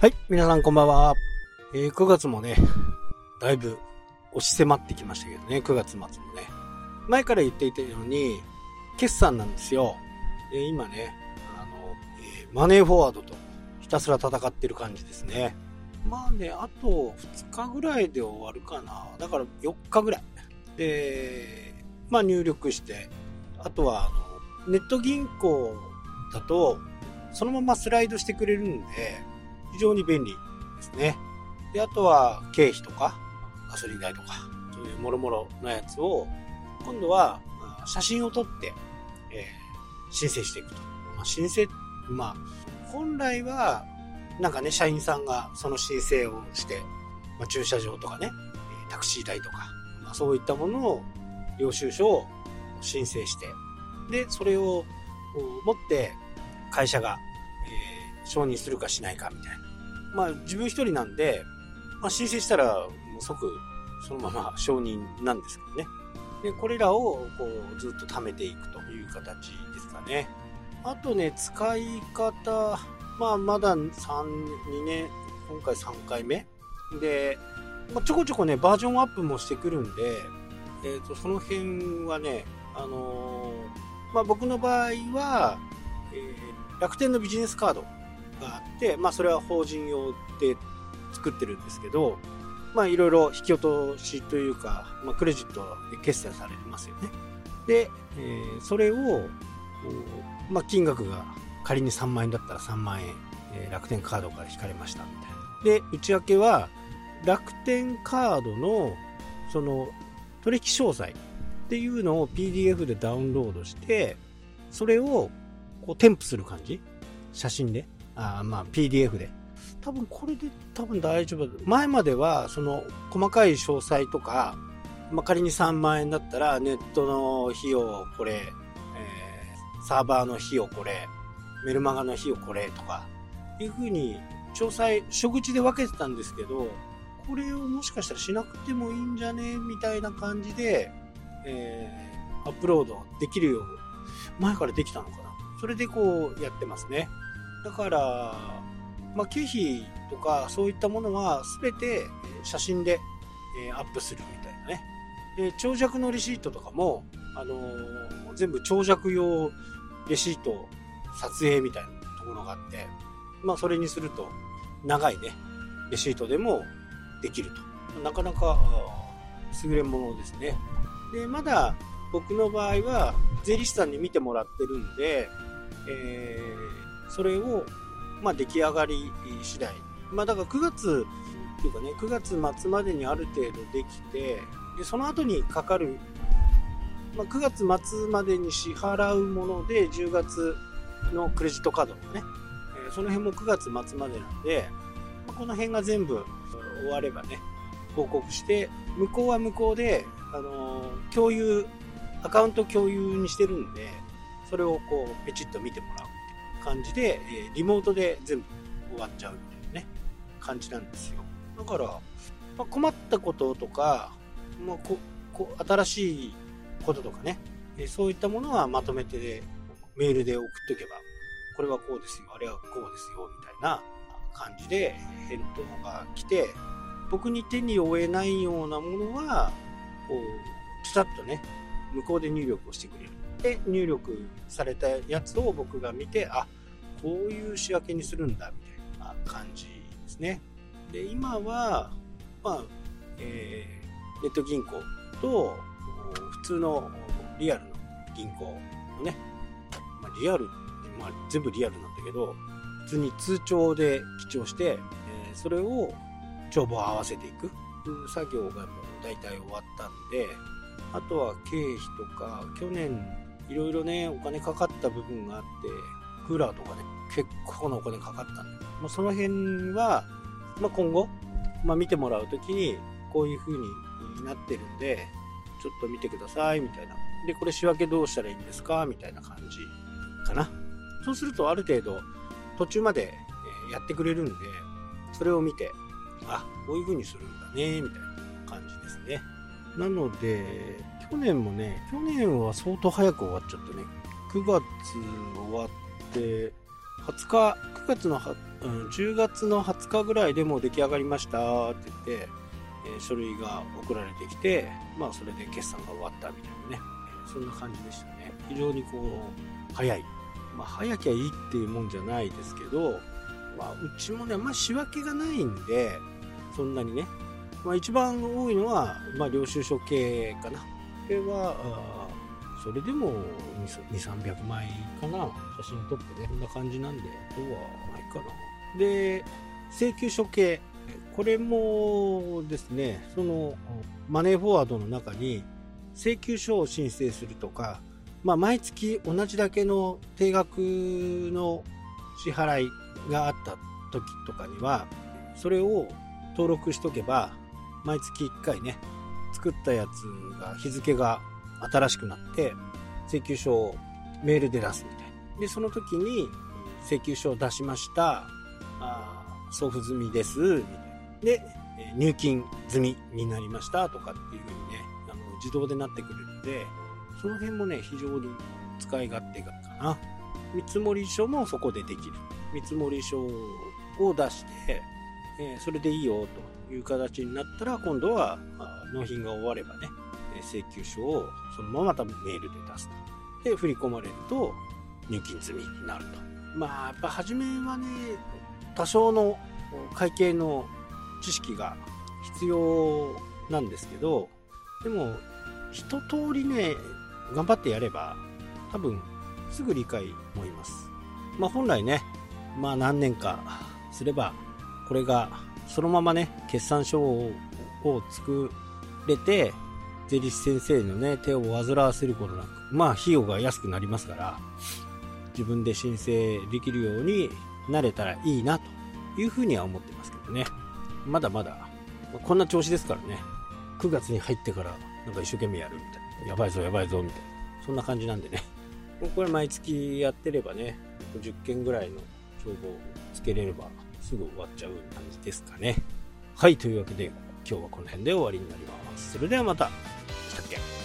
はい、皆さんこんばんは。えー9月もね、だいぶ押し迫ってきましたけどね、9月末もね。前から言っていたように、決算なんですよ。で今ね、あの、えーマネーフォワードとひたすら戦ってる感じですね。まあね、あと2日ぐらいで終わるかな。だから4日ぐらい。で、まあ入力して、あとは、あの、ネット銀行だと、そのままスライドしてくれるんで、非常に便利ですね。で、あとは経費とか、ガソリン代とか、そういうもろもろのやつを、今度は写真を撮って、えー申請していくと。まあ、申請、まあ、本来は、なんかね、社員さんがその申請をして、まあ、駐車場とかね、タクシー代とか、まあ、そういったものを、領収書を申請して、で、それを持って、会社が、えー承認するかしないかみたいな。まあ、自分一人なんで、まあ、申請したら、即、そのまま承認なんですけどね。で、これらを、こう、ずっと貯めていくという形ですかね。あとね、使い方、まあ、まだ3、2年、今回3回目で、まあ、ちょこちょこね、バージョンアップもしてくるんで、えっ、と、その辺はね、あのーまあ、僕の場合は、えー楽天のビジネスカードがあって、まあ、それは法人用で作ってるんですけど、まあ、いろいろ引き落としというか、まあ、クレジットで決済されますよね。で、えーそれを、まあ、金額が仮に3万円だったら3万円、えー楽天カードから引かれましたみたいな。で、内訳は、楽天カードの、その、取引詳細っていうのを PDF でダウンロードして、それをこう添付する感じ？写真であまあ PDF で。多分これで多分大丈夫前まではその細かい詳細とか、まあ、仮に3万円だったらネットの費用これ、えーサーバーの費用これメルマガの費用これとかいうふうに詳細初口で分けてたんですけどこれをもしかしたらしなくてもいいんじゃねみたいな感じで、えーアップロードできるよう前からできたのかな。それでこうやってますね。だから、まあ、経費とかそういったものは全て写真でえアップするみたいなね。で長尺のレシートとかも、あのー全部長尺用レシート撮影みたいなところがあって、まあ、それにすると長いねレシートでもできると。なかなか優れものですね。でまだ僕の場合は税理士さんに見てもらってるんで、えそれを、まあ、出来上がり次第。まあだから9月っていうかね9月末までにある程度できてでその後にかかる、まあ、9月末までに支払うもので10月のクレジットカードのね、えーその辺も9月末までなんで、まあこの辺が全部終わればね報告して向こうは向こうで、あのー共有アカウント共有にしてるんでそれをこうペチッと見てもらう。感じで、えリモートで全部終わっちゃうみたいなね感じなんですよ。だから、まあ、困ったこととか、まあ、ここ新しいこととかね、えそういったものはまとめてメールで送っとけばこれはこうですよあれはこうですよみたいな感じで返答が来て僕に手に負えないようなものはこうピタッとね向こうで入力をしてくれる。で入力されたやつを僕が見てあこういう仕分けにするんだみたいな感じですね。で今はまあ、えーネット銀行と普通のリアルの銀行のね、まあ、リアルって、まあ、全部リアルなんだけど普通に通帳で記帳して、えーそれを帳簿を合わせていく。作業がもう大体終わったんであとは経費とか去年いろいろねお金かかった部分があってクーラーとかね結構なお金かかったんで、まあ、その辺は、まあ、今後、まあ、見てもらう時にこういう風になってるんでちょっと見てくださいみたいな。でこれ仕分けどうしたらいいんですか？みたいな感じかな。そうするとある程度途中までやってくれるんでそれを見てあこういう風にするんだねみたいな感じですね。なので去年もね去年は相当早く終わっちゃってね9月終わって20日9月のうん、10月の20日ぐらいでもう出来上がりましたって言って、えー、書類が送られてきて、まあそれで決算が終わったみたいなね、そんな感じでしたね。非常にこう、早い。まあ早きゃいいっていうもんじゃないですけど、まあうちもね、まあ仕分けがないんで、そんなにね、まあ一番多いのは、まあ領収書系かな。これは、それでも2、300枚かな。写真撮ってね。こんな感じなんで、あとはないかな。で、請求書系。これもですね、そのマネーフォワードの中に請求書を申請するとか、まあ、毎月同じだけの定額の支払いがあった時とかには、それを登録しとけば、毎月1回ね、作ったやつが日付が新しくなって、請求書をメールで出すみたいな。で、その時に、請求書を出しました。あ送付済みです。みたいな。で、入金済みになりましたとかっていう風にね、あの自動でなってくれるんで、その辺もね、非常に使い勝手がかな。見積書もそこでできる。見積書を出して、えー、それでいいよという形になったら、今度は、納品が終わればね、請求書をそのまままたメールで出すと。で、振り込まれると入金済みになると。まあ、やっぱ初めはね、多少の会計の知識が必要なんですけど、でも、一通りね、頑張ってやれば、多分、すぐ理解もいます。まあ本来ね、まあ何年かすれば、これがそのままね、決算書を作れて、税理士先生のね、手を煩わせることなく、まあ費用が安くなりますから、自分で申請できるようになれたらいいなというふうには思ってますけどね。まだまだ、こんな調子ですからね。9月に入ってからなんか一生懸命やるみたいな。やばいぞやばいぞみたいな。そんな感じなんでね。これ毎月やってればね、10件ぐらいの帳簿をつけれればすぐ終わっちゃう感じですかね。はい、というわけで今日はこの辺で終わりになります。それではまた。したっけ